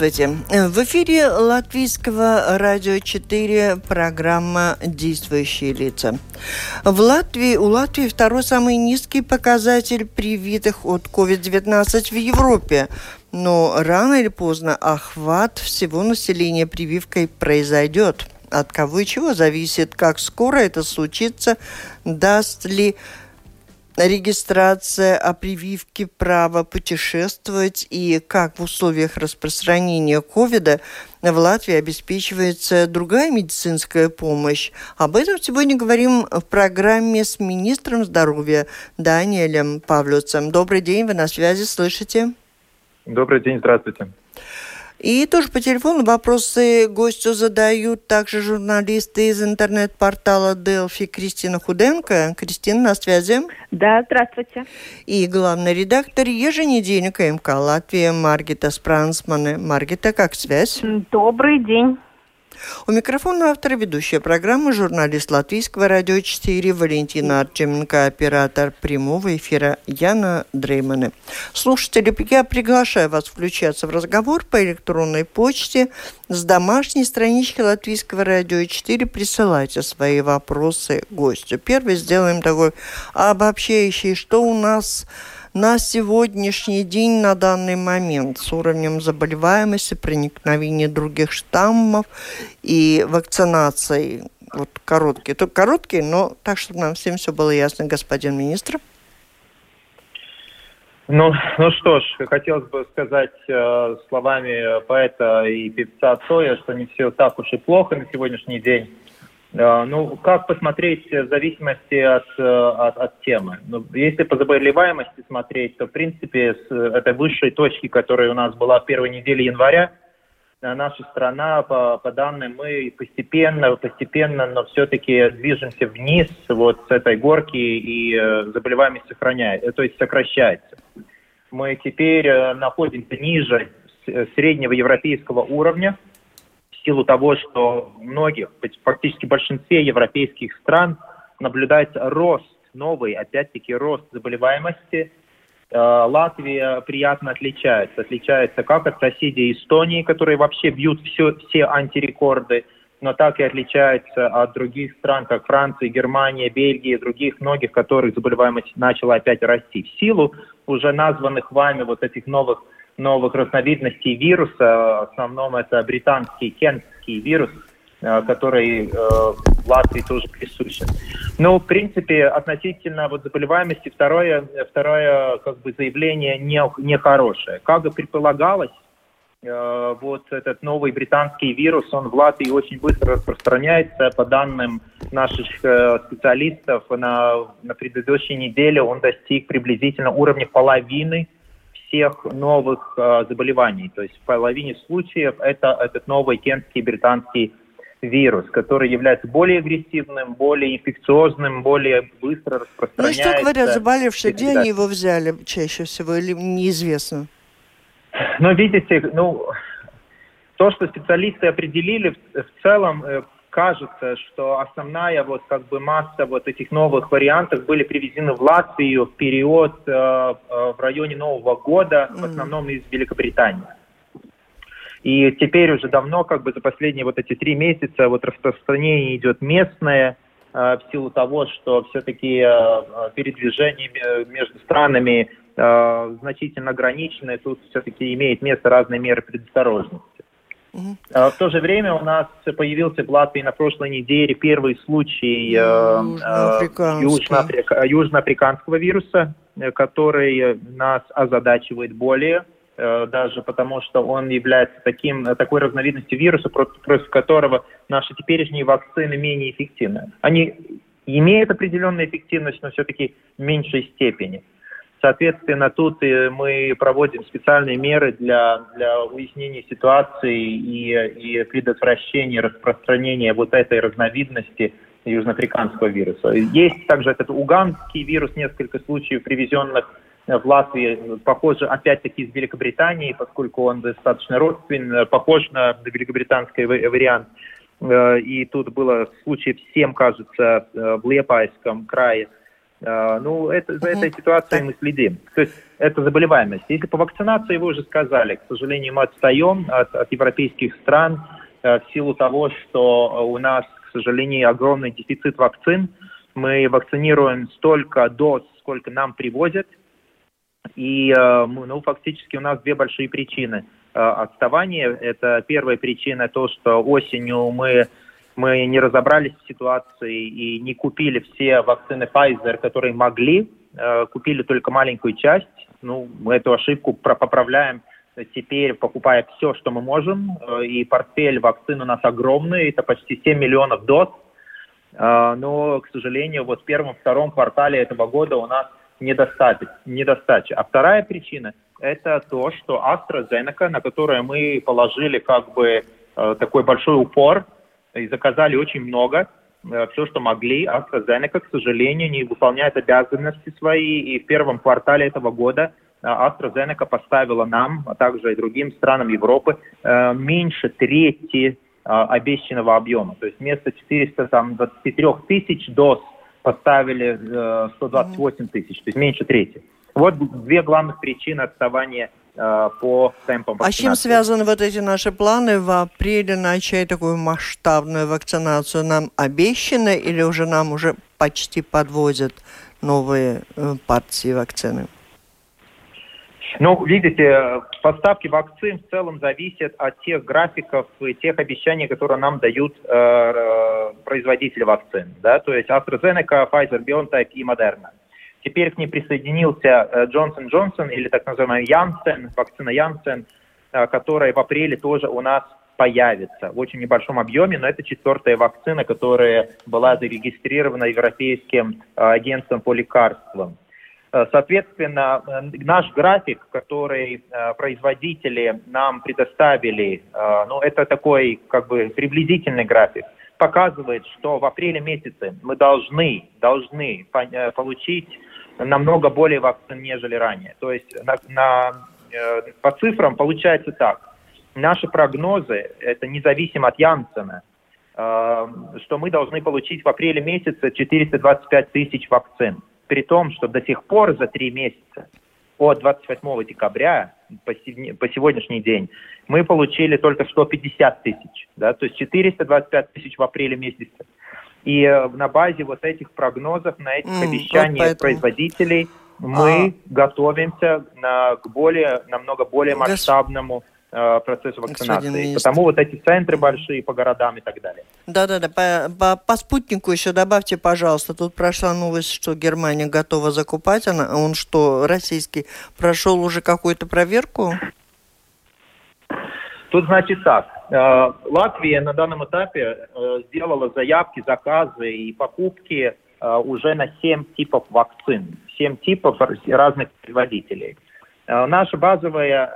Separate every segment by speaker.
Speaker 1: Здравствуйте. В эфире Латвийского радио 4 программа «Действующие лица». В Латвии, у Латвии второй самый низкий показатель привитых от COVID-19 в Европе. Но рано или поздно охват всего населения прививкой произойдет. От кого и чего зависит, как скоро это случится, даст ли регистрация о прививке права путешествовать и как в условиях распространения ковида в Латвии обеспечивается другая медицинская помощь. Об этом сегодня говорим в программе с министром здоровья Даниэлем Павлюцем. Добрый день, вы на связи, слышите?
Speaker 2: Добрый день, здравствуйте.
Speaker 1: И тоже по телефону вопросы гостю задают также журналисты из интернет-портала Delphi Кристина Худенко. Кристина, на связи?
Speaker 3: Да, здравствуйте.
Speaker 1: И главный редактор еженедельника МК Латвия Маргита Спрансмане. Маргита, как связь?
Speaker 3: Добрый день.
Speaker 1: У микрофона автор ведущая программы журналист Латвийского радио 4 Валентина Арчеменко, оператор прямого эфира Яна Дрейманы. Слушатели, я приглашаю вас включаться в разговор по электронной почте с домашней странички Латвийского радио 4. Присылайте свои вопросы гостю. Первый сделаем такой обобщающий, что у нас на сегодняшний день, на данный момент, с уровнем заболеваемости, проникновения других штаммов и вакцинацией. Вот короткие, только короткие, но так, чтобы нам всем все было ясно, господин министр.
Speaker 2: Ну, ну что ж, хотелось бы сказать э, словами поэта и певца Цоя, что не все так уж и плохо на сегодняшний день. Ну, как посмотреть в зависимости от, э, от, от темы? Ну, если по заболеваемости смотреть, то, в принципе, с этой высшей точки, которая у нас была в первой неделе января, э, наша страна, по, по данным, мы постепенно, постепенно, но все-таки движемся вниз вот с этой горки, и э, заболеваемость сохраняется, то есть сокращается. Мы теперь находимся ниже среднего европейского уровня, в силу того, что в многих, фактически большинстве европейских стран наблюдается рост, новый, опять-таки, рост заболеваемости. Э, Латвия приятно отличается. Отличается как от соседей Эстонии, которые вообще бьют все, все антирекорды, но так и отличается от других стран, как Франция, Германия, Бельгия, других многих, которых заболеваемость начала опять расти. В силу уже названных вами вот этих новых новых разновидностей вируса. В основном это британский кентский вирус, э, который э, в Латвии тоже присущен. Ну, в принципе, относительно вот заболеваемости второе, второе как бы заявление не, не хорошее. Как и предполагалось, э, вот этот новый британский вирус, он в Латвии очень быстро распространяется. По данным наших специалистов, на, на предыдущей неделе он достиг приблизительно уровня половины всех новых э, заболеваний. То есть в половине случаев это этот новый кентский британский вирус, который является более агрессивным, более инфекциозным, более быстро распространяется.
Speaker 1: Ну и что говорят заболевшие? Где они его взяли чаще всего или неизвестно?
Speaker 2: Ну, видите, ну, то, что специалисты определили в, в целом, э, кажется, что основная вот как бы масса вот этих новых вариантов были привезены в Латвию в период э, э, в районе Нового года, в основном из Великобритании. И теперь уже давно, как бы за последние вот эти три месяца, вот распространение идет местное, э, в силу того, что все-таки э, э, передвижение между странами э, значительно ограничены, тут все-таки имеет место разные меры предосторожности. Угу. В то же время у нас появился в Латвии на прошлой неделе первый случай э, южноафриканского. южноафриканского вируса, который нас озадачивает более, даже потому что он является таким, такой разновидностью вируса, против, против которого наши теперешние вакцины менее эффективны. Они имеют определенную эффективность, но все-таки в меньшей степени. Соответственно, тут мы проводим специальные меры для, для уяснения ситуации и, и предотвращения распространения вот этой разновидности южноафриканского вируса. Есть также этот уганский вирус, несколько случаев привезенных в Латвии, похоже, опять-таки из Великобритании, поскольку он достаточно родственен, похож на великобританский вариант. Э, и тут было случаев 7, кажется, э, в Лепайском крае – ну, это, за этой ситуацией мы следим. То есть это заболеваемость. Если по вакцинации вы уже сказали, к сожалению, мы отстаем от, от европейских стран э, в силу того, что у нас, к сожалению, огромный дефицит вакцин. Мы вакцинируем столько доз, сколько нам привозят. И, э, ну, фактически у нас две большие причины э, отставания. Это первая причина то, что осенью мы мы не разобрались в ситуации и не купили все вакцины Pfizer, которые могли, э, купили только маленькую часть. Ну, мы эту ошибку поправляем теперь, покупая все, что мы можем. Э, и портфель вакцин у нас огромный, это почти 7 миллионов доз. Э, но, к сожалению, вот в первом-втором квартале этого года у нас недостача. А вторая причина – это то, что AstraZeneca, на которое мы положили как бы такой большой упор – и заказали очень много, э, все, что могли. AstraZeneca, к сожалению, не выполняет обязанности свои, и в первом квартале этого года э, AstraZeneca поставила нам, а также и другим странам Европы, э, меньше трети обещанного объема. То есть вместо 423 тысяч доз поставили 128 тысяч, то есть меньше трети. Вот две главных причины отставания по темпам
Speaker 1: вакцинации. А с чем связаны вот эти наши планы в апреле начать такую масштабную вакцинацию? Нам обещано или уже нам уже почти подвозят новые э, партии вакцины?
Speaker 2: Ну, видите, поставки вакцин в целом зависят от тех графиков и тех обещаний, которые нам дают э, э производители вакцин. Да? То есть AstraZeneca, Pfizer, BioNTech и Moderna. Теперь к ней присоединился Джонсон Джонсон или так называемый Янсен, вакцина Янсен, э, которая в апреле тоже у нас появится в очень небольшом объеме, но это четвертая вакцина, которая была зарегистрирована Европейским э, агентством по лекарствам. Э, соответственно, наш график, который производители нам предоставили, ну, это такой как бы приблизительный график, показывает, что в апреле месяце мы должны, должны получить намного более вакцин, нежели ранее. То есть на, на, э, по цифрам получается так. Наши прогнозы, это независимо от Янсена, э, что мы должны получить в апреле месяце 425 тысяч вакцин. При том, что до сих пор за три месяца, от 28 декабря по, по сегодняшний день, мы получили только 150 тысяч. Да? То есть 425 тысяч в апреле месяце. И э, на базе вот этих прогнозов, на этих mm, обещаний вот производителей мы а... готовимся на, к более, намного более масштабному э, процессу вакцинации. Потому вот эти центры большие по городам и так далее.
Speaker 1: Да-да-да, по, по, по спутнику еще добавьте, пожалуйста. Тут прошла новость, что Германия готова закупать. Она, он что, российский, прошел уже какую-то проверку?
Speaker 2: Тут значит так. Э, Латвия на данном этапе э, сделала заявки, заказы и покупки э, уже на 7 типов вакцин, 7 типов разных производителей. Наша базовая,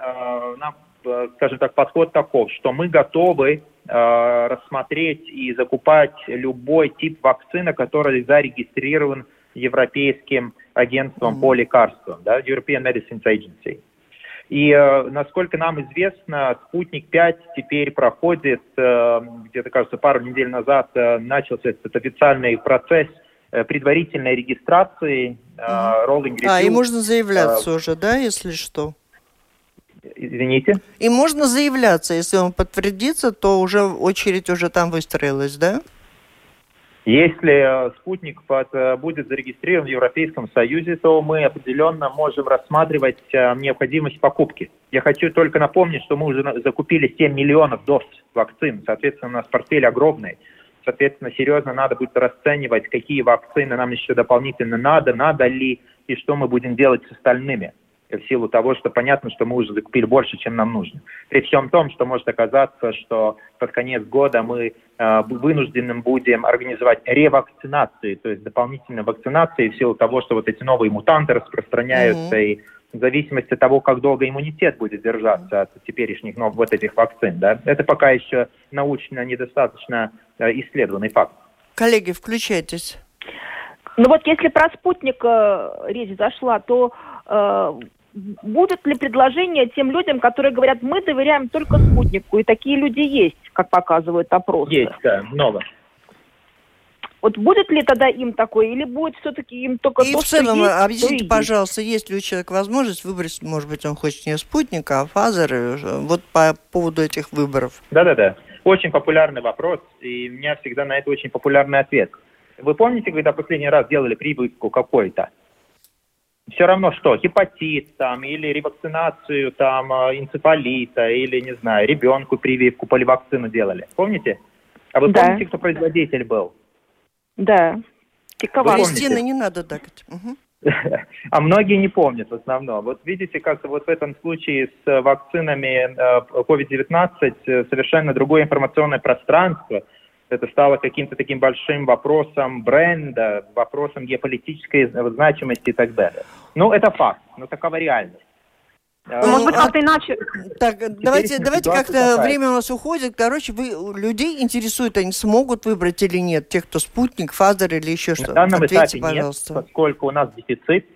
Speaker 2: скажем так, подход таков, что мы готовы рассмотреть и закупать любой тип вакцины, который зарегистрирован Европейским агентством по лекарствам, да, European Medicines Agency. И, э, насколько нам известно, «Спутник-5» теперь проходит, э, где-то, кажется, пару недель назад э, начался этот официальный процесс предварительной регистрации, rolling
Speaker 1: А, и
Speaker 2: review.
Speaker 1: можно заявляться уже, да, если что?
Speaker 2: Извините?
Speaker 1: И можно заявляться, если он подтвердится, то уже очередь уже там выстроилась, да?
Speaker 2: Если э, спутник под, э, будет зарегистрирован в Европейском Союзе, то мы определенно можем рассматривать э, необходимость покупки. Я хочу только напомнить, что мы уже закупили 7 миллионов доз вакцин. Соответственно, у нас портфель огромный. Соответственно, серьезно надо будет расценивать, какие вакцины нам еще дополнительно надо, надо ли, и что мы будем делать с остальными. В силу того, что понятно, что мы уже закупили больше, чем нам нужно. При всем том, что может оказаться, что под конец года мы э, вынуждены будем организовать ревакцинации, то есть дополнительные вакцинации в силу того, что вот эти новые мутанты распространяются,
Speaker 1: Мгм.
Speaker 2: и в зависимости от того, как долго иммунитет будет держаться от теперешних нов- вот этих вакцин. Да? Это пока еще научно недостаточно э, исследованный факт.
Speaker 1: Коллеги, включайтесь.
Speaker 3: Ну вот если про спутник э, речь зашла, то э, будут ли предложения тем людям, которые говорят, мы доверяем только спутнику, и такие люди есть, как показывают опросы.
Speaker 2: Есть, да, много.
Speaker 3: Вот будет ли тогда им такое, или будет все-таки им только
Speaker 1: И
Speaker 3: то,
Speaker 1: в целом,
Speaker 3: что есть,
Speaker 1: объясните,
Speaker 3: есть?
Speaker 1: пожалуйста, есть ли у человека возможность выбрать, может быть, он хочет не спутник, а фазер, э, вот по поводу этих выборов.
Speaker 2: Да-да-да. Очень популярный вопрос, и у меня всегда на это очень популярный ответ. Вы помните, когда последний раз делали прививку какой-то? Все равно что, гепатит там, или ревакцинацию там, э, энцефалита, или, не знаю, ребенку прививку, поливакцину делали. Помните? А вы
Speaker 3: Да.
Speaker 2: помните, кто производитель был?
Speaker 3: Да.
Speaker 2: Помните?
Speaker 1: Кристина, не надо дакать. Мгм.
Speaker 2: А многие не помнят в основном. Вот видите, как вот в этом случае с э, вакцинами э, COVID-19 э, совершенно другое информационное пространство. Это стало каким-то таким большим вопросом бренда, вопросом геополитической значимости и так далее. Ну, это факт, но такова реальность.
Speaker 1: Ну,
Speaker 4: Может быть,
Speaker 1: а-
Speaker 4: как-то иначе.
Speaker 1: Так, давайте, давайте как-то
Speaker 2: такая.
Speaker 1: время у нас уходит. Короче, вы людей интересует, они смогут выбрать или нет, тех, кто спутник, фазер или еще
Speaker 2: На
Speaker 1: что.
Speaker 2: данном
Speaker 1: Ответьте,
Speaker 2: этапе
Speaker 1: пожалуйста.
Speaker 2: нет, поскольку у нас дефицит.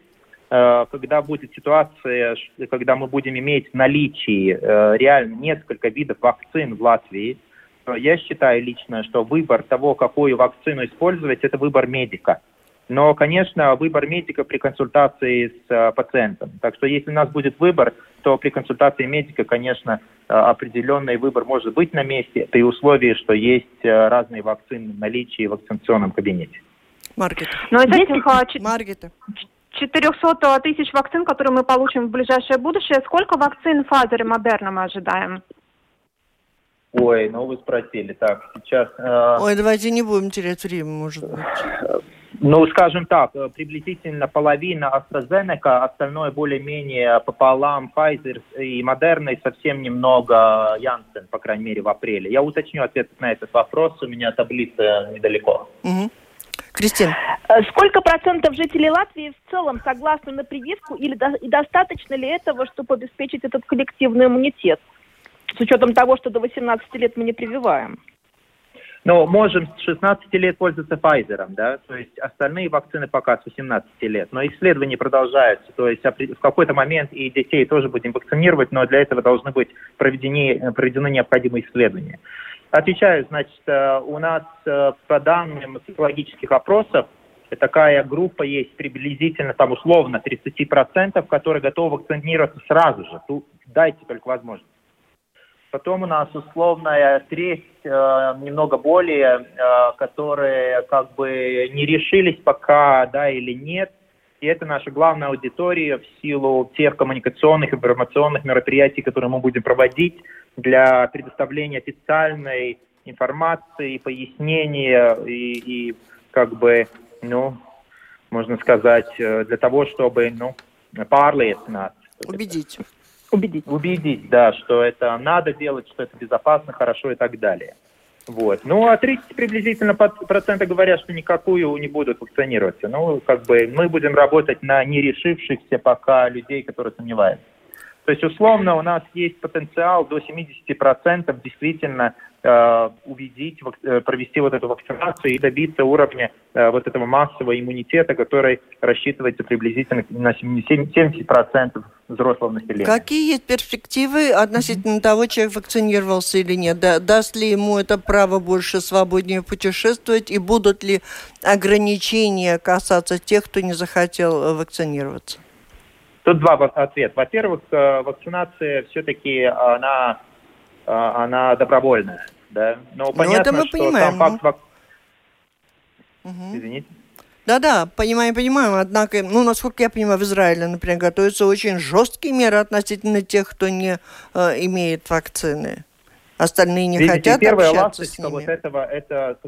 Speaker 2: Э, Когда будет ситуация, когда мы будем иметь в наличии э, реально несколько видов вакцин в Латвии, я считаю лично, что выбор того, какую вакцину использовать, это выбор медика. Но, конечно, выбор медика при консультации с э, пациентом. Так что если у нас будет выбор, то при консультации медика, конечно, э, определенный выбор может быть на месте, при условии, что есть э, разные вакцины в наличии в вакцинационном кабинете.
Speaker 1: Маргет.
Speaker 4: Но из этих а,
Speaker 1: Маргета.
Speaker 4: 400 тысяч вакцин, которые мы получим в ближайшее будущее, сколько вакцин Pfizer и Moderna мы ожидаем?
Speaker 2: Ой, ну вы спросили. Так, сейчас... э,
Speaker 1: Ой, давайте не будем терять время, может быть.
Speaker 2: ну, скажем так, э, приблизительно половина AstraZeneca, остальное более-менее пополам Pfizer и Moderna, и совсем немного Janssen, по крайней мере, в апреле. Я уточню ответ на этот вопрос, у меня таблица недалеко.
Speaker 1: Мгм. Кристин,
Speaker 3: Э, Сколько процентов жителей Латвии в целом согласны на прививку или до- и достаточно ли этого, чтобы обеспечить этот коллективный иммунитет? С учетом того, что до 18 лет мы не прививаем.
Speaker 2: Но можем с 16 лет пользоваться Pfizer, да, то есть остальные вакцины пока с 18 лет. Но исследования продолжаются, то есть в какой-то момент и детей тоже будем вакцинировать, но для этого должны быть проведены, проведены необходимые исследования. Отвечаю, значит, э, у нас э, по данным социологических опросов такая группа есть приблизительно там условно 30%, которые готовы вакцинироваться сразу же. Тут дайте только возможность. Потом у нас условная треть, э, немного более, э, которые как бы не решились пока, да или нет. И это наша главная аудитория в силу тех коммуникационных, информационных мероприятий, которые мы будем проводить для предоставления официальной информации, пояснения и, и как бы, ну, можно сказать, э, для того, чтобы, ну, pārliecināt.
Speaker 1: убедите.
Speaker 3: Убедить.
Speaker 2: Убедить, да, что это надо делать, что это безопасно, хорошо и так далее. Вот. Ну, а 30 приблизительно процента говорят, что никакую не будут вакцинироваться. Ну, как бы мы будем работать на не решившихся пока людей, которые сомневаются. То есть, условно, у нас есть потенциал до 70% действительно э, увидеть, э, провести вот эту вакцинацию и добиться уровня э, вот этого массового иммунитета, который рассчитывается приблизительно на 70% взрослого населения.
Speaker 1: Какие есть перспективы относительно того, человек вакцинировался или нет? Да, даст ли ему это право больше свободнее путешествовать и будут ли ограничения касаться тех, кто не захотел вакцинироваться?
Speaker 2: Тут два ответа. Во-первых, э, вакцинация все-таки она, э, она добровольная. Да?
Speaker 1: Но ну, понятно, это мы что понимаем. сам факт... Вак...
Speaker 2: Угу. Извините.
Speaker 1: Да-да, понимаем, понимаем. Однако, ну, насколько я понимаю, в Израиле, например, готовятся очень жесткие меры относительно тех, кто не э, имеет вакцины. Остальные не Видите, хотят
Speaker 2: первая
Speaker 1: общаться
Speaker 2: ласточка с ними. вот этого, это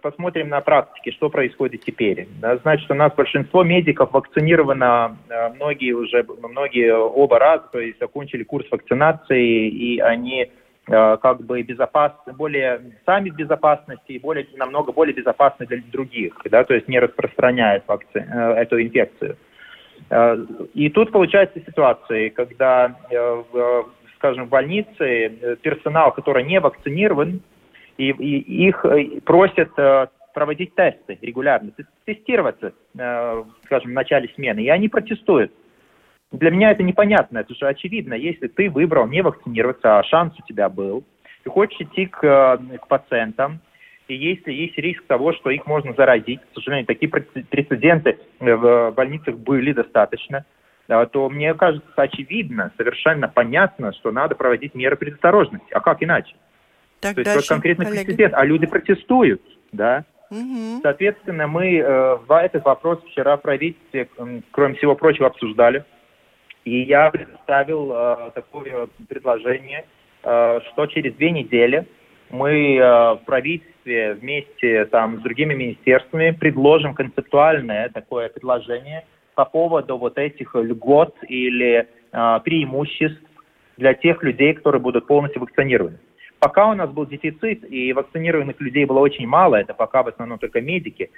Speaker 2: посмотрим на практике, что происходит теперь. Значит, у нас большинство медиков вакцинировано, э, многие уже, многие оба раза, то есть закончили курс вакцинации, и они э, как бы безопасны, более сами в безопасности и более, намного более безопасны для других, да, то есть не распространяют вакци, э, эту инфекцию. И тут получается ситуация, когда скажем, в больнице э, персонал, который не вакцинирован, и, и их э, просят э, проводить тесты регулярно, тестироваться, скажем, в начале смены, и они протестуют. Для меня это непонятно, это же очевидно. Если ты выбрал не вакцинироваться, а шанс у тебя был, ты хочешь идти к, к пациентам, и если есть риск того, что их можно заразить, к сожалению, такие прецеденты в больницах были достаточно, то мне кажется очевидно, совершенно понятно, что надо проводить меры предосторожности. А как иначе? Так, то есть вот конкретно прецедент, а люди протестуют, да? Угу. Соответственно, мы э, этот вопрос вчера в правительстве, кроме всего прочего, обсуждали. И я представил э, такое предложение, э, что через две недели мы э, в правительстве вместе там, с другими министерствами предложим концептуальное такое предложение – по поводу вот этих льгот или э, преимуществ для тех людей, которые будут полностью вакцинированы. Пока у нас был дефицит и вакцинированных людей было очень мало, это пока в основном только медики,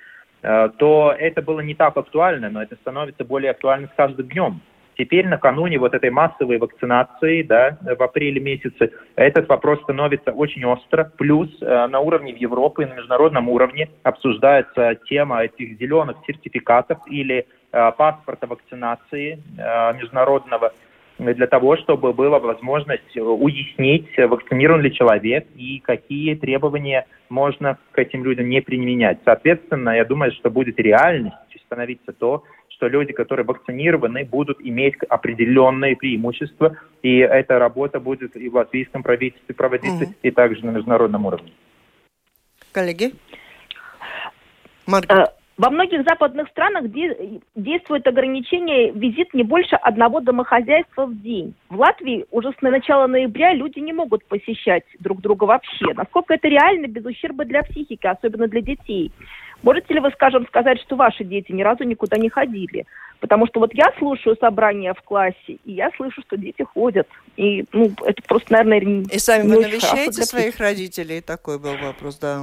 Speaker 2: э, то это было не так актуально, но это становится более актуальным с каждым днем. Теперь накануне вот этой массовой вакцинации, да, в апреле месяце, этот вопрос становится очень остро. Плюс э, на уровне в Европе и на международном уровне обсуждается тема этих зеленых сертификатов или Э, паспорта вакцинации э, международного для того, чтобы была возможность уяснить, вакцинирован ли человек и какие требования можно к этим людям не применять. Соответственно, я думаю, что будет реальностью становиться то, что люди, которые вакцинированы, будут иметь определенные преимущества, и эта работа будет и в латвийском правительстве проводиться, угу. и также на международном уровне.
Speaker 1: Коллеги?
Speaker 3: Маргарита. Во многих западных странах действует ограничение визит не больше одного домохозяйства в день. В Латвии уже с начала ноября люди не могут посещать друг друга вообще. Насколько это реально без ущерба для психики, особенно для детей? Можете ли вы, скажем, сказать, что ваши дети ни разу никуда не ходили? Потому что вот я слушаю собрания в классе, и я слышу, что дети ходят. И, ну, это просто, наверное,
Speaker 1: И сами вы навещаете своих родителей? Такой был вопрос, да.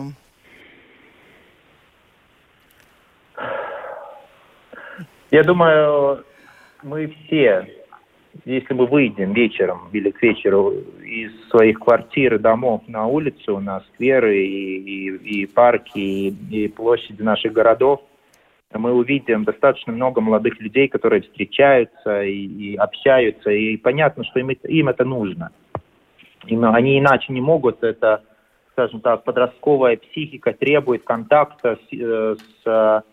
Speaker 2: Я думаю, мы все, если мы выйдем вечером или к вечеру из своих квартир домов на улицу, на скверы и, и, и парки, и, и площади наших городов, мы увидим достаточно много молодых людей, которые встречаются и, и общаются, и понятно, что им, им это нужно. Им, они иначе не могут, это, скажем так, подростковая психика требует контакта с, э, с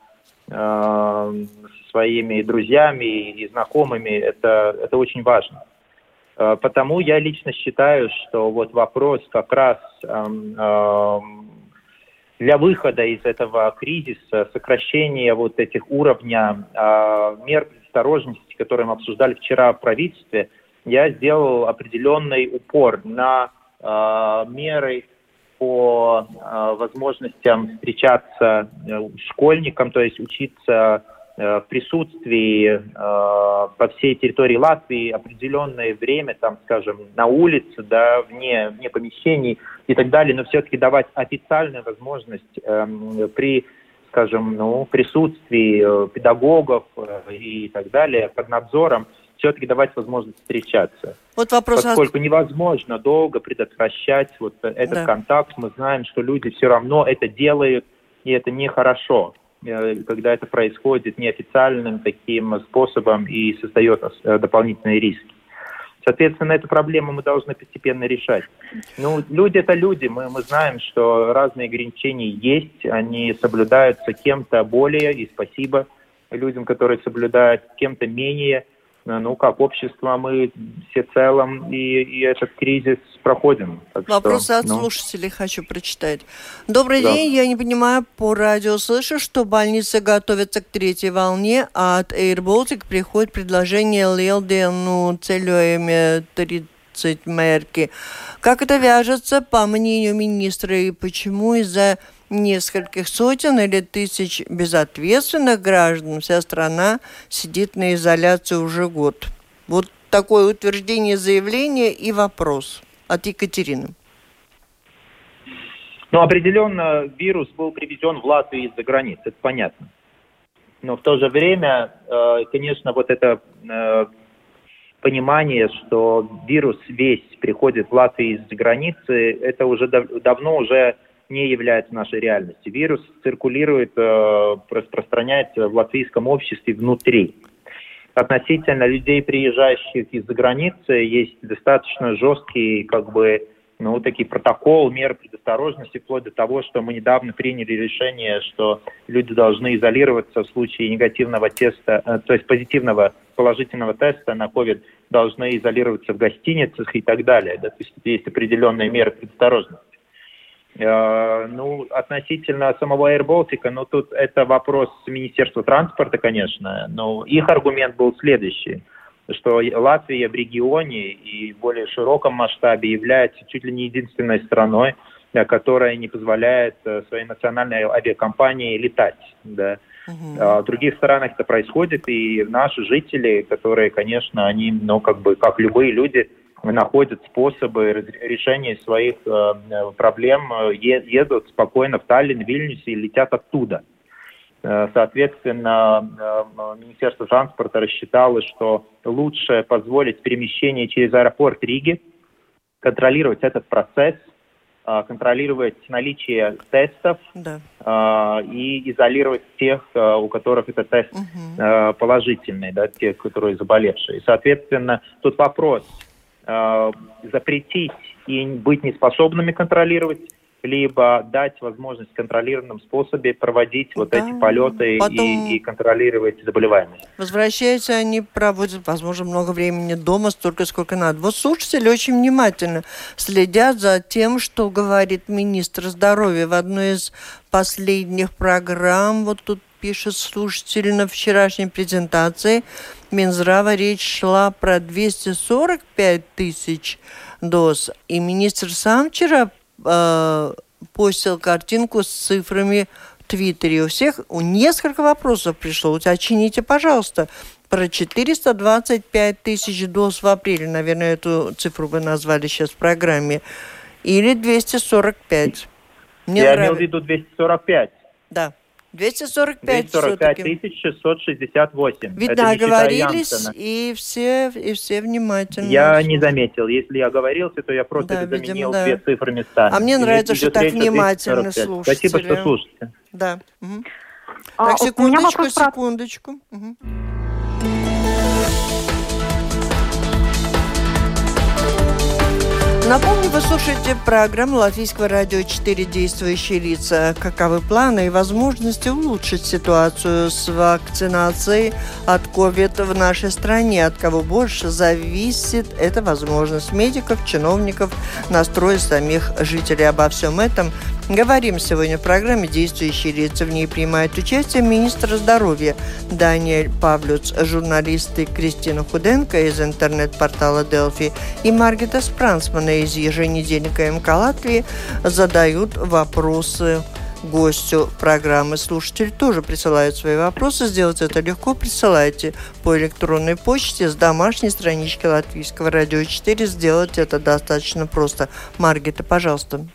Speaker 2: э, своими друзьями и знакомыми, это, это очень важно. Э, потому я лично считаю, что вот вопрос как раз эм, эм, для выхода из этого кризиса, сокращения вот этих уровня э, мер предосторожности, которые мы обсуждали вчера в правительстве, я сделал определенный упор на меры по э, возможностям встречаться э, школьникам, то есть учиться э, в присутствии по всей территории Латвии определенное время, там, скажем, на улице, да, вне, вне помещений и так далее, но все-таки давать официальную возможность э, при, скажем, ну, присутствии педагогов и так далее, под надзором, все-таки давать возможность встречаться.
Speaker 1: Вот вопрос...
Speaker 2: Поскольку невозможно долго предотвращать вот этот да. контакт, мы знаем, что люди все равно это делают, и это нехорошо, э, когда это происходит неофициальным таким способом и создает э, дополнительные риски. Соответственно, эту проблему мы должны постепенно решать. Ну, люди это люди. Мы, мы знаем, что разные ограничения есть, они соблюдаются кем-то более, и спасибо людям, которые соблюдают, кем-то менее – ну, как общество мы все целом и, и этот кризис проходим.
Speaker 1: Так Вопросы что, от ну... слушателей хочу прочитать. Добрый да. день, я не понимаю, по радио слышу, что больницы готовятся к третьей волне, а от Air Baltic приходит предложение Лелдену целюем 30 мерки. Как это вяжется, по мнению министра, и почему из-за нескольких сотен или тысяч безответственных граждан вся страна сидит на изоляции уже год. Вот такое утверждение заявления и вопрос от Екатерины.
Speaker 2: Ну, определенно, вирус был привезен в Латвию из-за границы, это понятно. Но в то же время, э, конечно, вот это э, понимание, что вирус весь приходит в Латвию из-за границы, это уже давно уже не является нашей реальностью. Вирус циркулирует, э, распространяется в латвийском обществе внутри. Относительно людей, приезжающих из-за границы, есть достаточно жесткий, как бы, ну, такие протокол, меры предосторожности, вплоть до того, что мы недавно приняли решение, что люди должны изолироваться в случае негативного теста, э, то есть позитивного положительного теста на COVID, должны изолироваться в гостиницах и так далее. Да? То есть есть определенные меры предосторожности. Э, ну, относительно самого Air Baltic, ну, тут это вопрос Министерства транспорта, конечно, но их аргумент был следующий, что Латвия в регионе и в более широком масштабе является чуть ли не единственной страной, которая не позволяет э, своей национальной авиакомпании летать, да. Uh-huh. В других странах это происходит, и наши жители, которые, конечно, они, ну, как бы, как любые люди, находят способы решения своих э, проблем, едут спокойно в Таллин, Вильнюс и летят оттуда. Э, соответственно, э, Министерство транспорта рассчитало, что лучше позволить перемещение через аэропорт Риги, контролировать этот процесс, контролировать наличие тестов да. и изолировать тех, у которых этот тест угу. положительный, да, те, которые заболевшие. Соответственно, тут вопрос, э, запретить и быть неспособными контролировать, либо дать возможность в контролированном способе проводить вот да. эти полеты Потом... и, и контролировать заболеваемость.
Speaker 1: Возвращаются они, проводят, возможно, много времени дома, столько, сколько надо. Вот слушатели очень внимательно следят за тем, что говорит министр здоровья в одной из последних программ. Вот тут пишет слушатель на вчерашней презентации Минздрава речь шла про 245 тысяч доз. И министр сам вчера э, постил картинку с цифрами в Твиттере. У всех у несколько вопросов пришло. Уточните, пожалуйста, про 425 тысяч доз в апреле. Наверное, эту цифру вы назвали сейчас в программе. Или 245.
Speaker 2: Мне Я нравится. имел в виду 245.
Speaker 1: Да. 245
Speaker 2: 245 тысяч 668.
Speaker 1: Видно, оговорились, и все, и все внимательно.
Speaker 2: Я не заметил. Если я оговорился, то я просто да, заменил да. две цифры местами.
Speaker 1: А мне нравится, что так внимательно слушаете.
Speaker 2: Спасибо, что слушаете.
Speaker 1: Да. Угу. А, так, секундочку, секундочку. Угу. Напомню, вы слушаете программу Латвийского радио «Четыре действующие лица». Каковы планы и возможности улучшить ситуацию с вакцинацией от COVID в нашей стране? От кого больше зависит эта возможность медиков, чиновников, настрой самих жителей. Обо всем этом говорим сегодня в программе «Действующие лица». В ней принимает участие министр здоровья Даниэль Павлюц, журналисты Кристина Худенко из интернет-портала «Делфи» и Маргита Спрансмана из еженедельника МК Латвии задают вопросы гостю программы. Слушатели тоже присылают свои вопросы. Сделать это легко. Присылайте по электронной почте с домашней странички Латвийского радио 4. Сделать это достаточно просто. Маргита, пожалуйста.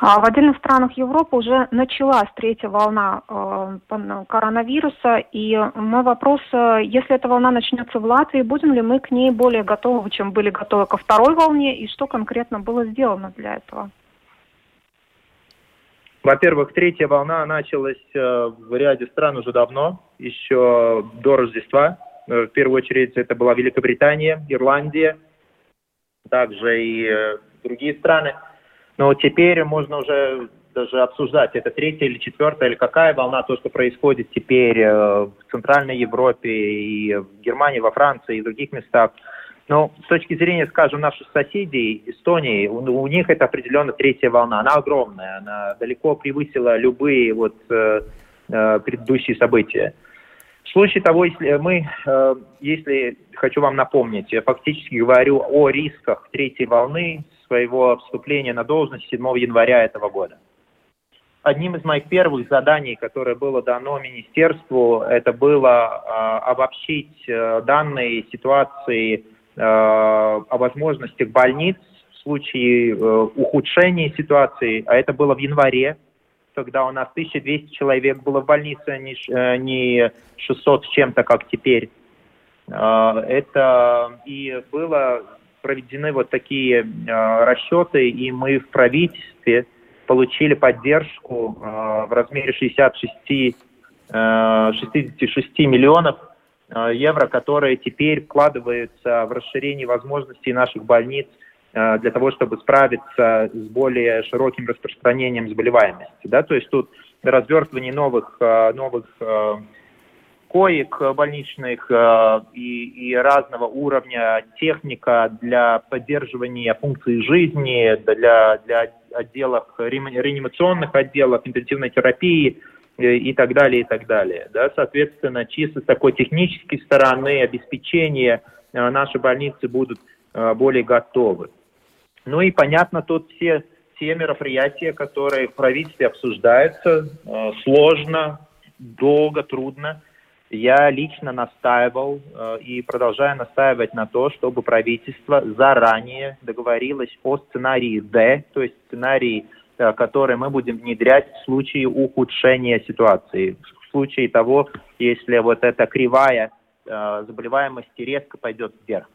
Speaker 4: А в отдельных странах Европы уже началась третья волна э, коронавируса, и мой вопрос, э, если эта волна начнется в Латвии, будем ли мы к ней более готовы, чем были готовы ко второй волне, и что конкретно было сделано для этого?
Speaker 2: Во-первых, третья волна началась э, в ряде стран уже давно, еще до Рождества. Э, в первую очередь это была Великобритания, Ирландия, также и э, другие страны. Но теперь можно уже даже обсуждать, это третья или четвертая, или какая волна, то, что происходит теперь в Центральной Европе и в Германии, во Франции и других местах – но с точки зрения, скажем, наших соседей, Эстонии, у, у них это определенно третья волна. Она огромная, она далеко превысила любые вот, э, э, предыдущие события. В случае того, если мы, э, если хочу вам напомнить, я фактически говорю о рисках третьей волны своего вступления на должность 7 января этого года. Одним из моих первых заданий, которое было дано министерству, это было э, обобщить э, данные ситуации Э, о возможностях больниц в случае э, ухудшения ситуации, а это было в январе, когда у нас 1200 человек было в больнице, а не, э, не 600 с чем-то, как теперь. Это и было проведены вот такие расчеты, и мы в правительстве получили поддержку в размере 66, 66 миллионов Э, евро, которые теперь вкладываются в расширение возможностей наших больниц э, для того, чтобы справиться с более широким распространением заболеваемости. Да? То есть тут развертывание новых, э, новых коек больничных и, и разного уровня техника для поддерживания функций жизни, для, для отделов, реанимационных отделов, интенсивной терапии – Э, и так далее, и так далее. Да, соответственно, чисто с такой технической стороны обеспечения э, наши больницы будут э, более готовы. Ну и понятно, тут все те мероприятия, которые в правительстве обсуждаются, сложно, долго, трудно. Я лично настаивал и продолжаю настаивать на то, чтобы правительство заранее договорилось о сценарии D, то есть сценарии Э, которые мы будем внедрять в случае ухудшения ситуации, в случае того, если вот эта кривая э, заболеваемости резко пойдет вверх.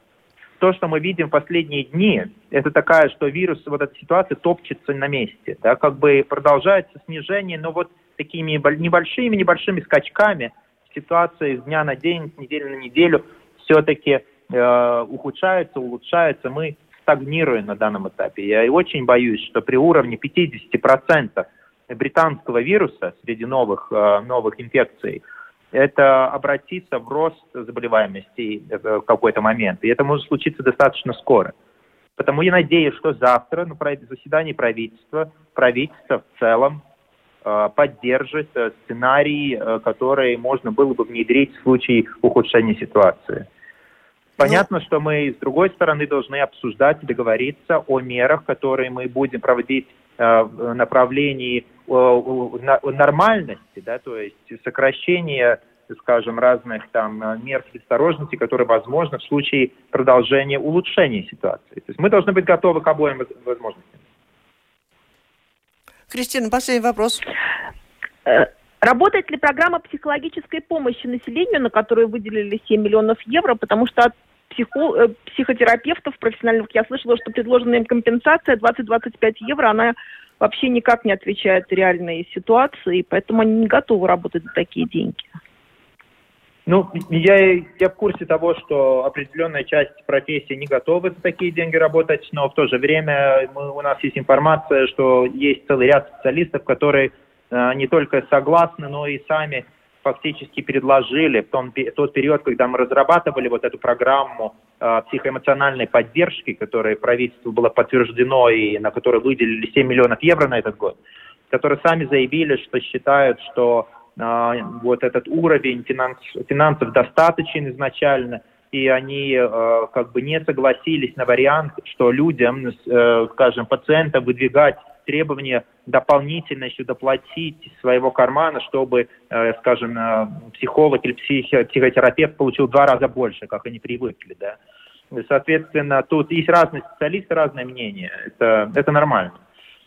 Speaker 2: То, что мы видим в последние дни, это такая, что вирус, вот эта ситуация топчется на месте, да, как бы продолжается снижение, но вот такими небольшими-небольшими скачками ситуация с дня на день, с недели на неделю все-таки э, ухудшается, улучшается. Мы стагнируем на данном этапе. Я очень боюсь, что при уровне 50% британского вируса среди новых, э, новых инфекций, это обратится в рост заболеваемости в какой-то момент. И это может случиться достаточно скоро. Потому я надеюсь, что завтра на заседании правительства, правительство в целом э, поддержит э, сценарий, который можно было бы внедрить в случае ухудшения ситуации. Понятно, что мы с другой стороны должны обсуждать и договориться о мерах, которые мы будем проводить э, в направлении э, нормальности, да, то есть сокращение, скажем, разных там мер предосторожности, которые возможны в случае продолжения улучшения ситуации. То есть мы должны быть готовы к обоим возможностям.
Speaker 1: Кристина, последний вопрос.
Speaker 3: Э, работает ли программа психологической помощи населению, на которую выделили 7 миллионов евро, потому что от психо, э, психотерапевтов профессиональных, я слышала, что предложенная им компенсация 20-25 евро, она вообще никак не отвечает реальной ситуации, поэтому они не готовы работать за такие деньги.
Speaker 2: Ну, я, я в курсе того, что определенная часть профессии не готовы за такие деньги работать, но в то же время мы, у нас есть информация, что есть целый ряд специалистов, которые э, не только согласны, но и сами фактически предложили в, том, тот период, когда мы разрабатывали вот эту программу э, психоэмоциональной поддержки, которая правительству было подтверждено и на которую выделили 7 миллионов евро на этот год, которые сами заявили, что считают, что вот этот уровень финанс, финансов достаточен изначально, и они э, как бы не согласились на вариант, что людям, э, скажем, пациентам выдвигать требование дополнительно еще доплатить своего кармана, чтобы, э, скажем, э, психолог или психи, психотерапевт получил в два раза больше, как они привыкли, да. Соответственно, тут есть разные специалисты, разное мнение. Это, это нормально.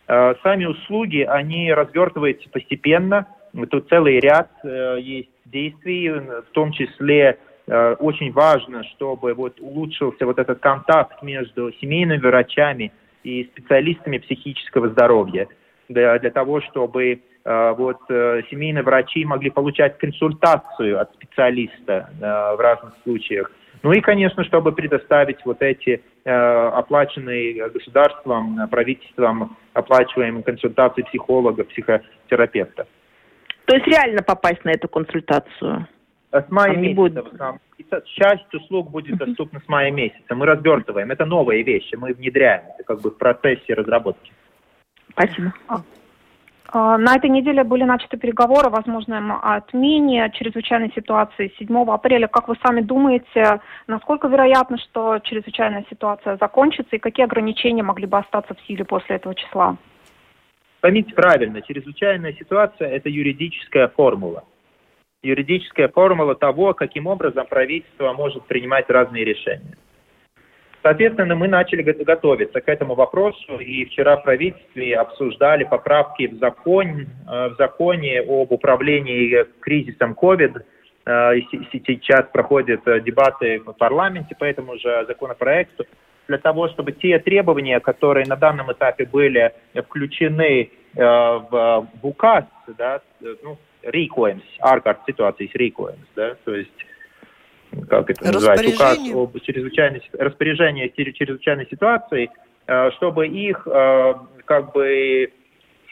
Speaker 2: Сами услуги, они развертываются постепенно. Тут целый ряд есть действий, в том числе очень важно, чтобы вот улучшился вот этот контакт между семейными врачами и специалистами психического здоровья для, для того, чтобы э, вот э, семейные врачи могли получать консультацию от специалиста э, в разных случаях. Ну и, конечно, чтобы предоставить вот эти э, оплаченные государством, правительством оплачиваемые консультации психолога, психотерапевта.
Speaker 3: То есть реально попасть на эту консультацию?
Speaker 2: С мая месяца. Будет... Часть услуг будет доступна с мая месяца. Мы развертываем. Это новые вещи. Мы внедряем. Это как бы в процессе разработки.
Speaker 3: Спасибо. А,
Speaker 4: а, на этой неделе были начаты переговоры о возможном отмене чрезвычайной ситуации 7 апреля. Как вы сами думаете, насколько вероятно, что чрезвычайная ситуация закончится и какие ограничения могли бы остаться в силе после этого числа?
Speaker 2: Поймите правильно, чрезвычайная ситуация – это юридическая формула юридическая формула того, каким образом правительство может принимать разные решения. Соответственно, мы начали готовиться к этому вопросу, и вчера в правительстве обсуждали поправки в, закон, э, в законе об управлении кризисом COVID. Э, сейчас проходят э, дебаты в парламенте по этому же законопроекту, для того, чтобы те требования, которые на данном этапе были включены в указ, да, ну, rīkojums, ārkārtas situācijas rīkojums, да, то есть как это называется, указ об чрезвычайной распоряжение чрезвычайной ситуации, э, чтобы их э, как бы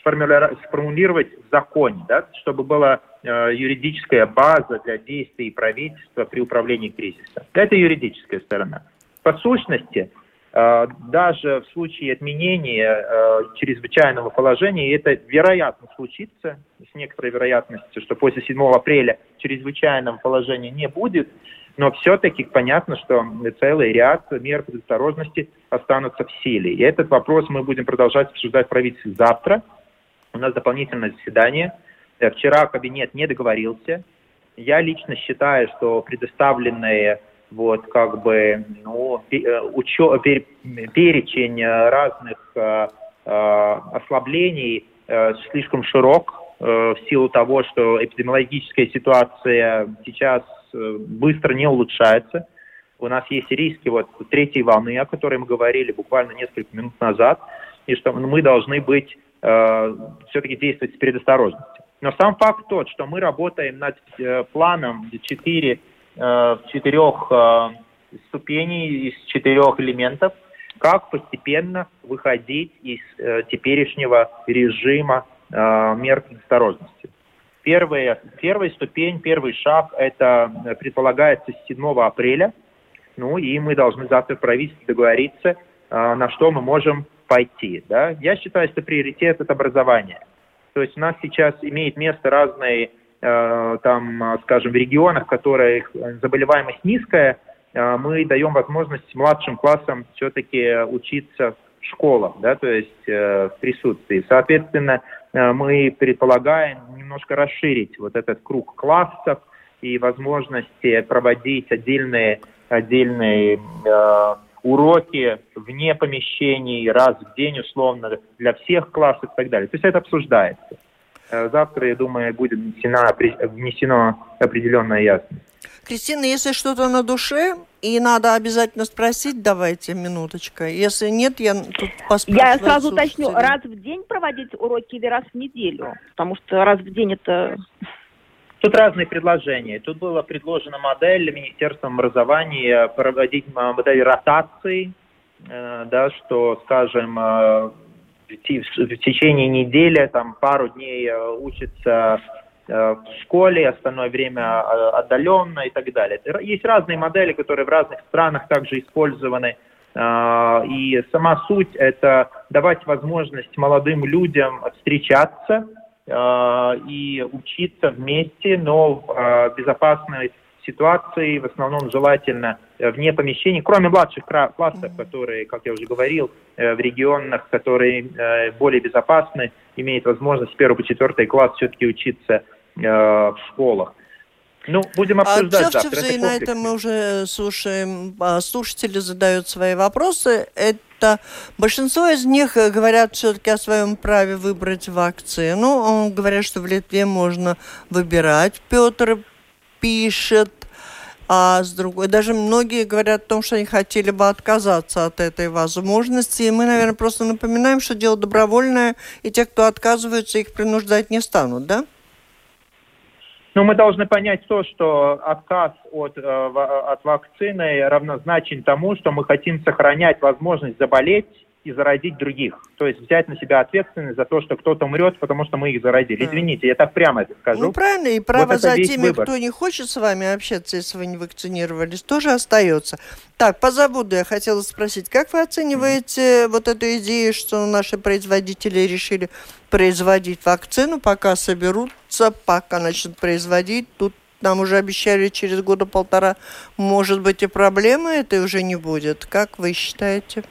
Speaker 2: сформулировать в законе, да, чтобы была э, юридическая база для действий правительства при управлении кризисом. Это юридическая сторона. По сущности, Э, даже в случае отменения э, чрезвычайного положения, это вероятно случится, с некоторой вероятностью, что после 7 апреля чрезвычайного положения не будет, но все-таки понятно, что целый ряд мер предосторожности останутся в силе. И этот вопрос мы будем продолжать обсуждать в правительстве завтра. У нас дополнительное заседание. Э, вчера кабинет не договорился. Я лично считаю, что предоставленные вот как бы ну, э, учё, пер, перечень разных э, э, ослаблений э, слишком широк э, в силу того, что эпидемиологическая ситуация сейчас э, быстро не улучшается. У нас есть риски вот третьей волны, о которой мы говорили буквально несколько минут назад, и что мы должны быть э, все-таки действовать с предосторожностью. Но сам факт тот, что мы работаем над э, планом 4 Э, четырех э, ступеней, из четырех элементов, как постепенно выходить из э, теперешнего режима мер предосторожности. Первая, первая ступень, первый шаг, это предполагается с 7 апреля. Ну и мы должны завтра в правительстве договориться, на что мы можем пойти. Да? Я считаю, что приоритет – это образование. То есть у нас сейчас имеет место разные Э, там, скажем, в регионах, в которых заболеваемость низкая, э, мы даем возможность младшим классам все-таки учиться в школах, да, то есть э, в присутствии. Соответственно, мы предполагаем немножко расширить вот этот круг классов и возможности проводить отдельные, отдельные э, уроки вне помещений раз в день условно для всех классов и так далее. То есть это обсуждается. Э, завтра, я думаю, будет внесена, внесена определенная ясность.
Speaker 1: Кристина, если что-то на душе, и надо обязательно спросить, давайте минуточка. Если нет, я тут
Speaker 3: поспрашиваю. Я сразу уточню, раз в день проводить уроки или раз в неделю? Потому что раз в день это...
Speaker 2: Тут разные предложения. Тут была предложена модель Министерством образования проводить модель ротации, э, да, что, скажем, в течение недели, там пару дней э, учится э, в школе, остальное время э, отдаленно и так далее. Есть разные модели, которые в разных странах также использованы. И сама суть – это давать возможность молодым людям встречаться и учиться вместе, но в безопасной ситуации, в основном желательно э, вне помещений, кроме младших классов, которые, как я уже говорил, э, в регионах, которые э, более безопасны, имеют возможность с 1 по 4 класс все-таки учиться в школах. Ну, будем обсуждать а, завтра.
Speaker 1: и на этом мы уже слушаем, а, слушатели задают свои вопросы. Это большинство из них говорят все-таки о своем праве выбрать вакцину. Говорят, что в Литве можно выбирать. Петр пишет, а с другой, даже многие говорят о том, что они хотели бы отказаться от этой возможности. И мы, наверное, просто напоминаем, что дело добровольное, и те, кто отказываются, их принуждать не станут, да?
Speaker 2: Ну, мы должны понять то, что отказ от, э, от вакцины равнозначен тому, что мы хотим сохранять возможность заболеть и заразить других. То есть взять на себя ответственность за то, что кто-то умрет, потому что мы их заразили. Извините, я так прямо это скажу.
Speaker 1: Ну, правильно, и право вот за теми, выбор. кто не хочет с вами общаться, если вы не вакцинировались, тоже остается. Так, по заводу я хотела спросить, как вы оцениваете mm-hmm. вот эту идею, что наши производители решили производить вакцину, пока соберутся, пока начнут производить, тут нам уже обещали через года полтора, может быть, и проблемы это уже не будет. Как вы считаете?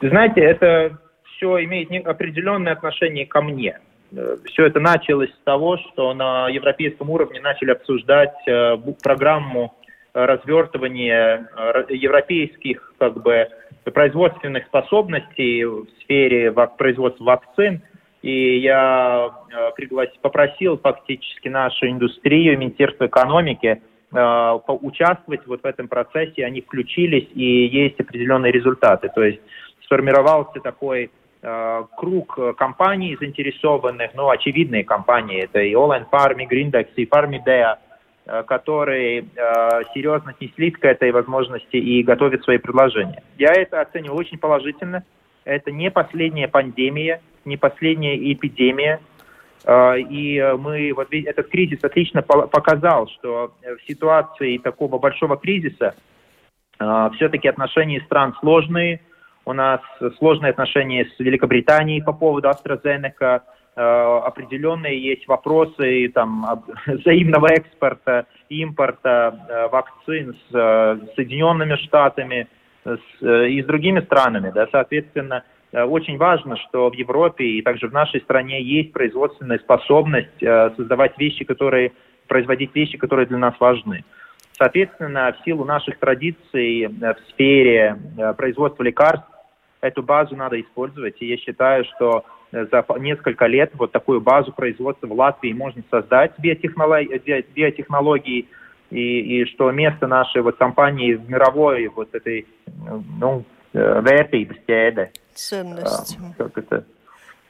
Speaker 2: Знаете, это все имеет определенное отношение ко мне. Э, все это началось с того, что на европейском уровне начали обсуждать э, программу развертывания э, европейских как бы, производственных способностей в сфере производства вакцин. И я попросил фактически нашу индустрию, Министерство экономики Э, участвовать вот в этом процессе, они включились, и есть определенные результаты. То есть сформировался такой э, круг компаний заинтересованных, ну, очевидные компании, это и All Farm, и Grindex, и Farmidea, э, которые э, серьезно отнеслись к этой возможности и готовят свои предложения. Я это оцениваю очень положительно. Это не последняя пандемия, не последняя эпидемия. А, и мы, вот этот кризис отлично показал, что в ситуации такого большого кризиса а, все-таки отношения стран сложные. У нас сложные отношения с Великобританией по поводу AstraZeneca. А, определенные есть вопросы там, взаимного экспорта, импорта вакцин с Соединенными Штатами и с другими странами. Да, соответственно, Э, очень важно, что в Европе и также в нашей стране есть производственная способность э, создавать вещи, которые, производить вещи, которые для нас важны. Соответственно, в силу наших традиций э, в сфере производства лекарств эту базу надо использовать. И я считаю, что за несколько лет вот такую базу производства в Латвии можно создать биотехнологии, биотехнологии и, и что место нашей вот компании в мировой вот этой ну, vērtības ķēde.
Speaker 1: Ценность.
Speaker 2: Как это?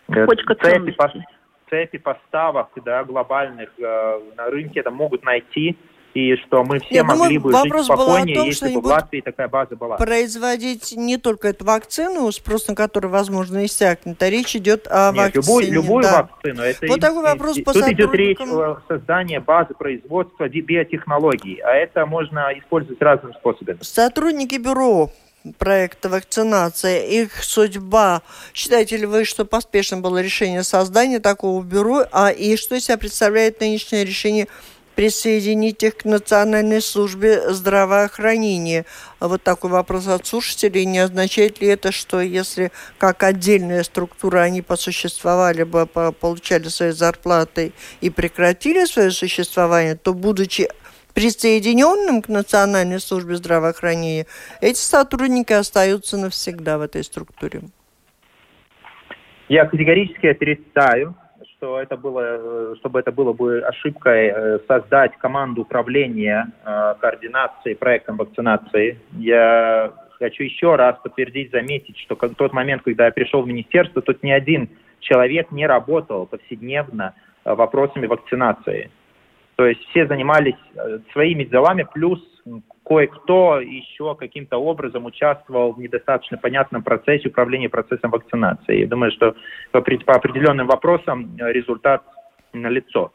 Speaker 2: Цепи, ценности. цепи поставок да, глобальных на рынке это могут найти и что мы все Я могли думаю, бы жить спокойнее, том, если бы в Латвии такая база была.
Speaker 1: Производить не только эту вакцину, спрос на которую, возможно, иссякнет, а речь идет о
Speaker 2: Нет,
Speaker 1: вакцине.
Speaker 2: Любой, любую да. вакцину. Это
Speaker 1: вот и, такой вопрос и,
Speaker 2: по Тут идет речь о создании базы производства биотехнологий, а это можно использовать разным способом.
Speaker 1: Сотрудники бюро проекта вакцинации, их судьба. Считаете ли вы, что поспешно было решение создания такого бюро, а и что из себя представляет нынешнее решение присоединить их к Национальной службе здравоохранения? Вот такой вопрос от слушателей. Не означает ли это, что если как отдельная структура они посуществовали бы, получали свои зарплаты и прекратили свое существование, то, будучи присоединенным к Национальной службе здравоохранения, эти сотрудники остаются навсегда в этой структуре?
Speaker 2: Я категорически отрицаю, что это было, чтобы это было бы ошибкой э, создать команду управления э, координацией проектом вакцинации. Я хочу еще раз подтвердить, заметить, что в тот момент, когда я пришел в министерство, тут ни один человек не работал повседневно э, вопросами вакцинации. То есть все занимались э, своими делами, плюс кое-кто еще каким-то образом участвовал в недостаточно понятном процессе управления процессом вакцинации. Я думаю, что по, по определенным вопросам э, результат налицо.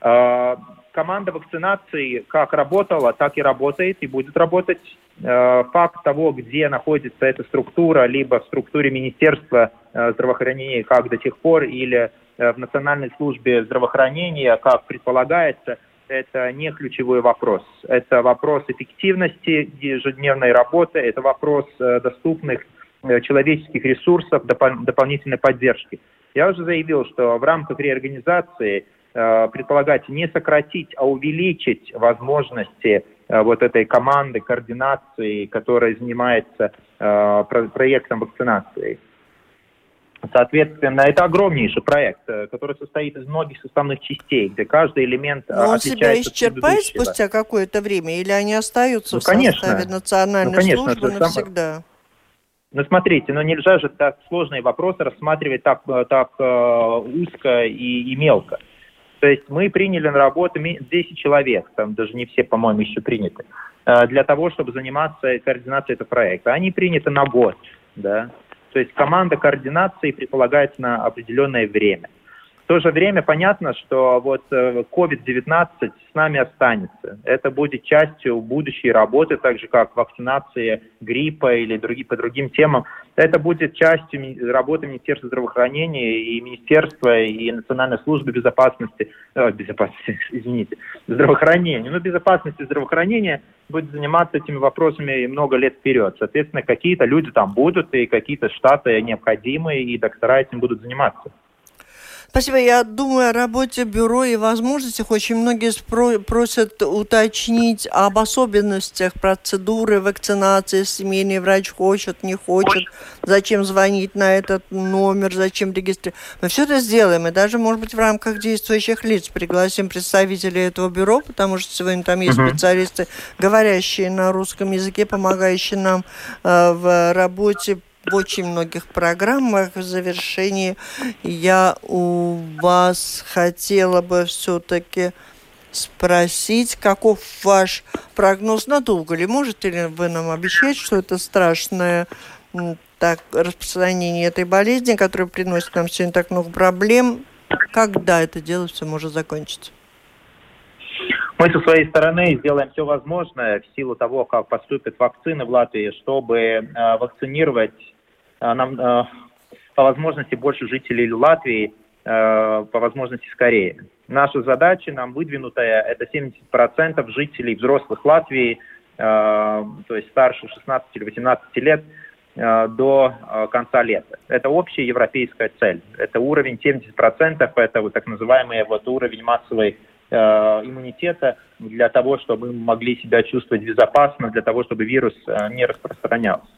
Speaker 2: А, команда вакцинации как работала, так и работает и будет работать. Э, факт того, где находится эта структура, либо в структуре Министерства здравоохранения, как до сих пор, или в Национальной службе здравоохранения, как предполагается, это не ключевой вопрос. Это вопрос эффективности ежедневной работы, это вопрос э, доступных э, человеческих ресурсов, допол- дополнительной поддержки. Я уже заявил, что в рамках реорганизации предполагается не сократить, а увеличить возможности вот этой команды координации, которая занимается проектом вакцинации. Соответственно, это огромнейший проект, э, который состоит из многих составных частей, где каждый элемент
Speaker 1: Но он себя исчерпает спустя какое-то время, или они остаются ну, в
Speaker 2: конечно.
Speaker 1: составе национальной
Speaker 2: ну, конечно,
Speaker 1: службы навсегда?
Speaker 2: Ну, смотрите, ну нельзя же так сложные вопросы рассматривать так, э, так э, узко и, и мелко. То есть мы приняли на работу 10 человек, там даже не все, по-моему, еще приняты, для того, чтобы заниматься координацией этого проекта. Они приняты на год, да. То есть команда координации предполагается на определенное время. В то же время понятно, что вот COVID-19 э, с нами останется. Это будет частью будущей работы, так же как вакцинация гриппа или другие, по другим темам. Это будет частью работы Министерства здравоохранения и Министерства и Национальной службы безопасности, э, безопасности, извините, здравоохранения. Но безопасности здравоохранения будет заниматься этими вопросами много лет вперед. Соответственно, какие-то люди там будут, и какие-то штаты необходимы, и доктора этим будут заниматься.
Speaker 1: Спасибо. Я думаю о работе бюро и возможностях. Очень многие спро- просят уточнить об особенностях процедуры вакцинации. Семейный врач хочет, не хочет. Зачем звонить на этот номер, зачем регистрировать. Мы все это сделаем. И даже, может быть, в рамках действующих лиц пригласим представителей этого бюро, потому что сегодня там есть специалисты, говорящие на русском языке, помогающие нам э, в работе в очень многих программах. В завершении я у вас хотела бы все-таки спросить, каков ваш прогноз, надолго ли? Можете ли вы нам обещать, что это страшное так, распространение этой болезни, которая приносит нам сегодня так много проблем, когда это дело все может закончиться?
Speaker 2: Мы со своей стороны сделаем все возможное в силу того, как поступят вакцины в Латвии, чтобы э, вакцинировать нам э, по возможности больше жителей Латвии, э, по возможности скорее. Наша задача, нам выдвинутая, это 70% жителей взрослых Латвии, э, то есть старше 16 или 18 лет, до конца лета. Это общая европейская цель. Это уровень 70%, это вот так называемый вот уровень массовой иммунитета для того, чтобы мы могли себя чувствовать безопасно, для того, чтобы вирус не распространялся.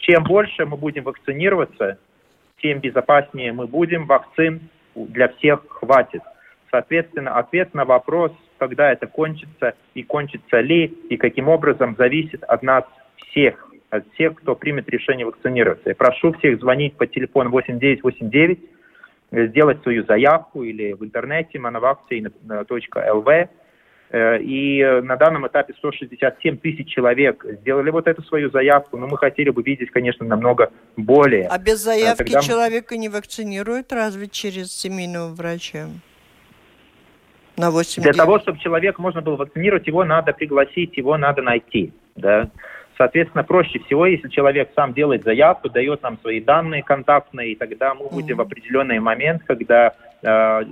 Speaker 2: Чем больше мы будем вакцинироваться, тем безопаснее мы будем. Вакцин для всех хватит. Соответственно, ответ на вопрос, когда это кончится и кончится ли, и каким образом, зависит от нас всех, от всех, кто примет решение вакцинироваться. Я прошу всех звонить по телефону 8989, сделать свою заявку или в интернете manovakcine.lv. Э, и на данном этапе 167 тысяч человек сделали вот эту свою заявку, но мы хотели бы видеть, конечно, намного более.
Speaker 1: А без заявки Тогда... человека не вакцинируют разве через семейного врача? На 8
Speaker 2: Для того, чтобы человек можно было вакцинировать, его надо пригласить, его надо найти. Да? Соответственно, проще всего, если человек сам делает заявку, дает нам свои данные контактные, и тогда мы будем mm-hmm. в определенный момент, когда э,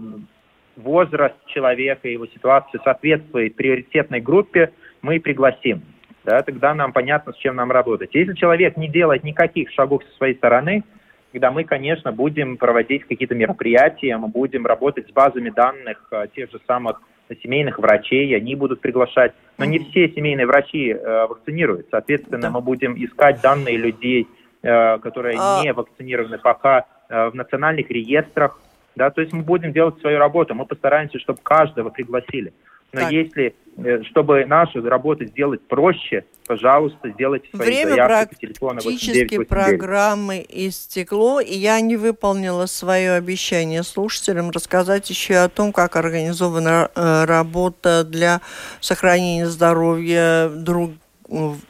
Speaker 2: возраст человека, его ситуация соответствует приоритетной группе, мы пригласим. Да, тогда нам понятно, с чем нам работать. Если человек не делает никаких шагов со своей стороны, когда мы, конечно, будем проводить какие-то мероприятия, мы будем работать с базами данных э, тех же самых семейных врачей, они будут приглашать. Но не все семейные врачи э, вакцинируют. Соответственно, да. мы будем искать данные людей, э, которые а... не вакцинированы пока э, в национальных реестрах. Да, то есть мы будем делать свою работу. Мы постараемся, чтобы каждого пригласили. Но так. если, э, чтобы нашу работу сделать проще, пожалуйста, сделайте свои
Speaker 1: Время заявки по телефону практически программы истекло, и я не выполнила свое обещание слушателям рассказать еще о том, как организована э, работа для сохранения здоровья друг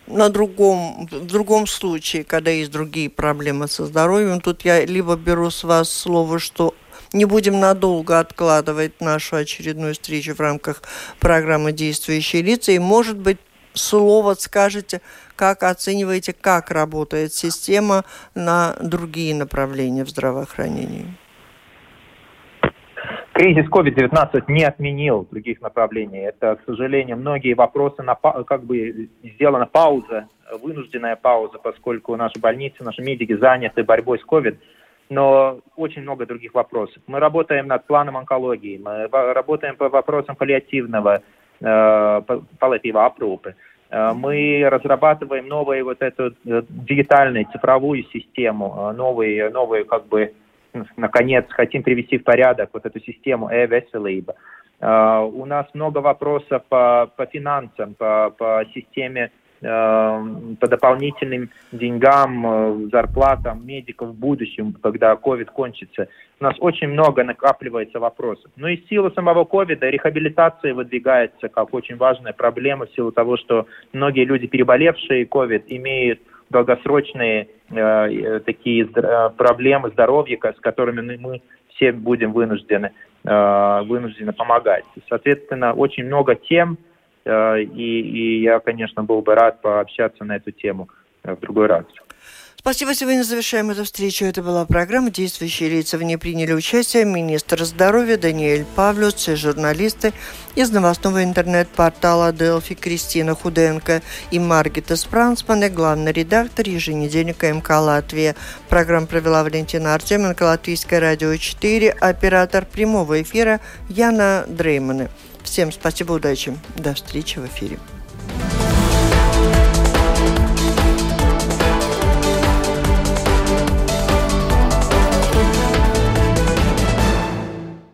Speaker 1: на другом, в другом случае, когда есть другие проблемы со здоровьем, тут я либо беру с вас слово, что не будем надолго откладывать нашу очередную встречу в рамках программы «Действующие лица». И, может быть, слово скажете, как оцениваете, как работает система на другие направления в здравоохранении?
Speaker 2: Кризис COVID-19 не отменил других направлений. Это, к сожалению, многие вопросы, на, как бы сделана пауза, вынужденная пауза, поскольку наши больницы, наши медики заняты борьбой с COVID. Но очень много других вопросов. Мы работаем над планом онкологии, мы работаем по вопросам паллиативного, э, паллиатива опрупы. Э, мы разрабатываем новую вот эту э, дигитальную цифровую систему, новые, новые как бы, наконец, хотим привести в порядок вот эту систему e-веселиба. У нас много вопросов по, по финансам, по, по системе по дополнительным деньгам, э, зарплатам медиков в будущем, когда COVID кончится. У нас очень много накапливается вопросов. Но и в силу самого COVID рехабилитация выдвигается как очень важная проблема в силу того, что многие люди, переболевшие COVID, имеют долгосрочные э, э такие э, проблемы здоровья, с которыми мы все будем вынуждены, э, вынуждены помогать. Соответственно, очень много тем, Э, и, и я, конечно, был бы рад пообщаться на эту тему э, в другой раз.
Speaker 1: Спасибо. Сегодня завершаем эту встречу. Это была программа «Действующие лица». В ней приняли участие министр здоровья Даниэль Павлюц и журналисты из новостного интернет-портала Делфи Кристина Худенко и Маргита Спрансман, главный редактор еженедельника МК «Латвия». Программу провела Валентина Артеменко, Латвийское радио 4, оператор прямого эфира Яна Дреймана. Всем спасибо, удачи. До встречи в эфире.